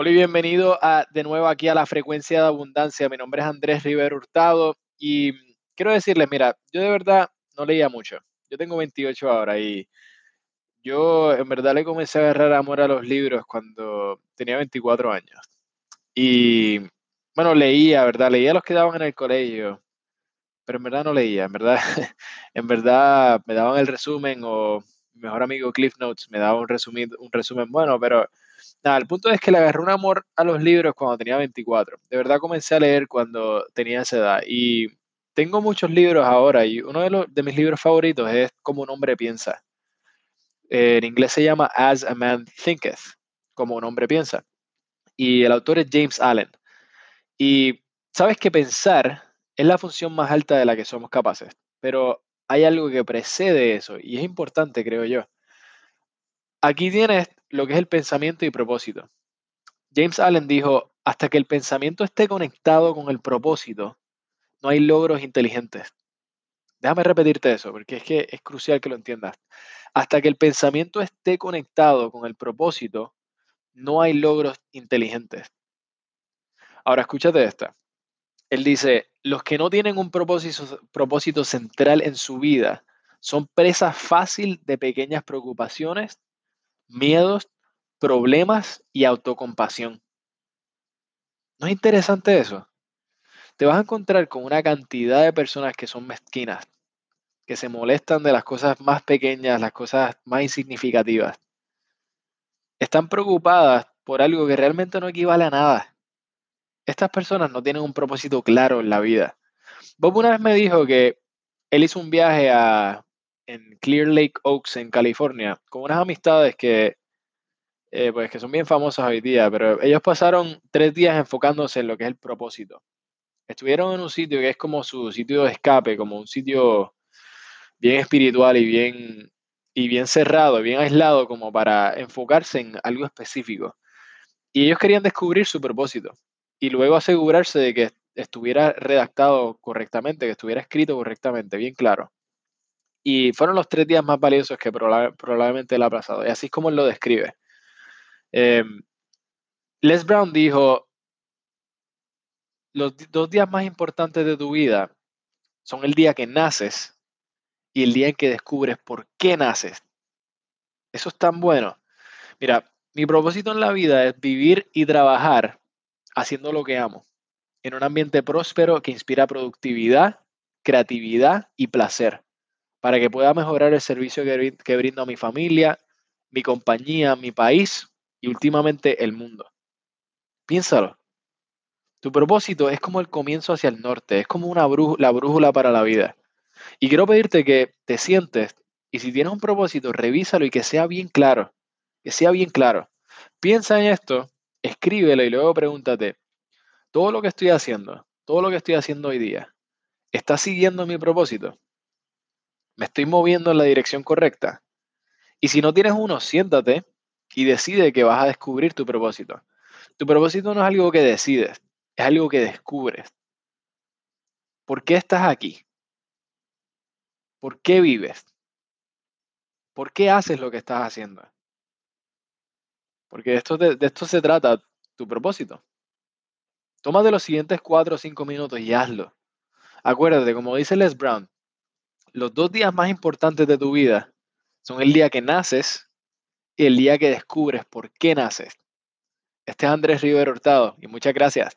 Hola y bienvenido a, de nuevo aquí a la frecuencia de abundancia. Mi nombre es Andrés Rivero Hurtado y quiero decirles, mira, yo de verdad no leía mucho. Yo tengo 28 ahora y yo en verdad le comencé a agarrar amor a los libros cuando tenía 24 años. Y bueno, leía, ¿verdad? Leía los que daban en el colegio, pero en verdad no leía, en verdad, en verdad me daban el resumen o mi mejor amigo Cliff Notes me daba un resumen, un resumen bueno, pero Nada, el punto es que le agarré un amor a los libros cuando tenía 24. De verdad comencé a leer cuando tenía esa edad. Y tengo muchos libros ahora y uno de, los, de mis libros favoritos es Como un hombre piensa. en inglés se llama As a Man Thinketh, como un hombre piensa. Y el autor es James Allen. Y sabes que pensar es la función más alta de la que somos capaces, pero hay algo que precede eso y es importante, creo yo. Aquí tienes lo que es el pensamiento y propósito. James Allen dijo, hasta que el pensamiento esté conectado con el propósito, no hay logros inteligentes. Déjame repetirte eso, porque es que es crucial que lo entiendas. Hasta que el pensamiento esté conectado con el propósito, no hay logros inteligentes. Ahora escúchate esta. Él dice, los que no tienen un propósito, central en su vida son presa fácil de pequeñas preocupaciones miedos, problemas y autocompasión. ¿No es interesante eso? Te vas a encontrar con una cantidad de personas que son mezquinas, que se molestan de las cosas más pequeñas, las cosas más insignificativas. Están preocupadas por algo que realmente no equivale a nada. Estas personas no tienen un propósito claro en la vida. Bob una vez me dijo que él hizo un viaje a, en Clear Lake Oaks, en California, con unas amistades que, eh, pues, que son bien famosas hoy día, pero ellos pasaron tres días enfocándose en lo que es el propósito. Estuvieron en un sitio que es como su sitio de escape, como un sitio bien espiritual y bien, y bien cerrado, bien aislado, como para enfocarse en algo específico. Y ellos querían descubrir su propósito y luego asegurarse de que estuviera redactado correctamente, que estuviera escrito correctamente, bien claro. Y fueron los tres días más valiosos que probablemente él ha pasado. Y así es como él lo describe. Em, Les Brown dijo, los dos días más importantes de tu vida son el día que naces y el día en que descubres por qué naces. Eso es tan bueno. Mira, mi propósito en la vida es vivir y trabajar haciendo lo que amo, en un ambiente próspero que inspira productividad, creatividad y placer para que pueda mejorar el servicio que, brindo a mi familia, mi compañía, mi país y últimamente el mundo. Piénsalo. Tu propósito es como el comienzo hacia el norte, es como una la brújula para la vida. Y quiero pedirte que te sientes y si tienes un propósito, revísalo y que sea bien claro, que sea bien claro. Piensa en esto, escríbelo y luego pregúntate, todo lo que estoy haciendo, todo lo que estoy haciendo hoy día, ¿está siguiendo mi propósito? ¿Me estoy moviendo en la dirección correcta? Y si no tienes uno, siéntate y decide que vas a descubrir tu propósito. Tu propósito no es algo que decides, es algo que descubres. ¿Por qué estás aquí? ¿Por qué vives? ¿Por qué haces lo que estás haciendo? Porque de esto, de, esto se trata tu propósito. Tómate los siguientes cuatro o cinco minutos y hazlo. Acuérdate, como dice Les Brown, los dos días más importantes de tu vida son el día que naces y el día que descubres por qué naces. Este es Andrés Rivero Hurtado y muchas gracias.